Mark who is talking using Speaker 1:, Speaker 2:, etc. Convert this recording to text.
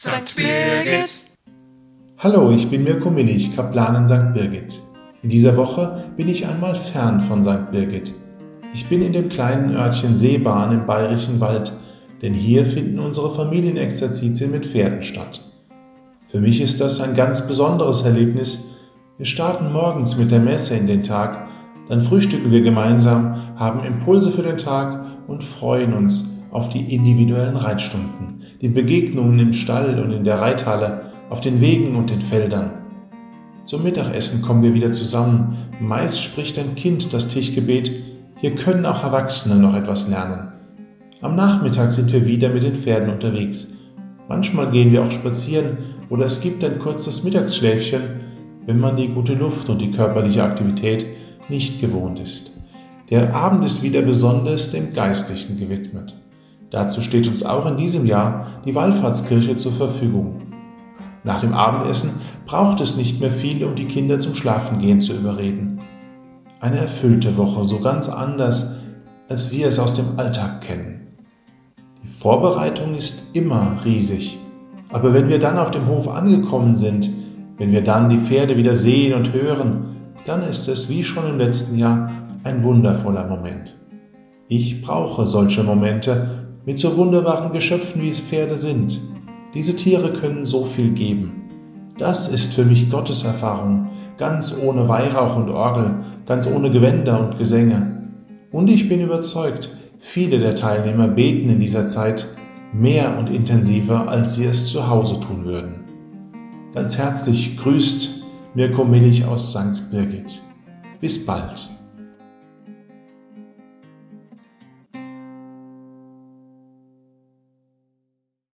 Speaker 1: St. Birgit.
Speaker 2: Hallo, ich bin Mirko Millich, Kaplan in St. Birgit. In dieser Woche bin ich einmal fern von St. Birgit. Ich bin in dem kleinen Örtchen Seebahn im bayerischen Wald, denn hier finden unsere Familienexerzitien mit Pferden statt. Für mich ist das ein ganz besonderes Erlebnis. Wir starten morgens mit der Messe in den Tag, dann frühstücken wir gemeinsam, haben Impulse für den Tag und freuen uns auf die individuellen Reitstunden, die Begegnungen im Stall und in der Reithalle, auf den Wegen und den Feldern. Zum Mittagessen kommen wir wieder zusammen. Meist spricht ein Kind das Tischgebet. Hier können auch Erwachsene noch etwas lernen. Am Nachmittag sind wir wieder mit den Pferden unterwegs. Manchmal gehen wir auch spazieren oder es gibt ein kurzes Mittagsschläfchen, wenn man die gute Luft und die körperliche Aktivität nicht gewohnt ist. Der Abend ist wieder besonders dem Geistlichen gewidmet. Dazu steht uns auch in diesem Jahr die Wallfahrtskirche zur Verfügung. Nach dem Abendessen braucht es nicht mehr viel, um die Kinder zum Schlafengehen zu überreden. Eine erfüllte Woche, so ganz anders, als wir es aus dem Alltag kennen. Die Vorbereitung ist immer riesig, aber wenn wir dann auf dem Hof angekommen sind, wenn wir dann die Pferde wieder sehen und hören, dann ist es wie schon im letzten Jahr ein wundervoller Moment. Ich brauche solche Momente mit so wunderbaren Geschöpfen, wie es Pferde sind. Diese Tiere können so viel geben. Das ist für mich Gottes Erfahrung, ganz ohne Weihrauch und Orgel, ganz ohne Gewänder und Gesänge. Und ich bin überzeugt, viele der Teilnehmer beten in dieser Zeit mehr und intensiver, als sie es zu Hause tun würden. Ganz herzlich grüßt Mirko Millich aus St. Birgit. Bis bald.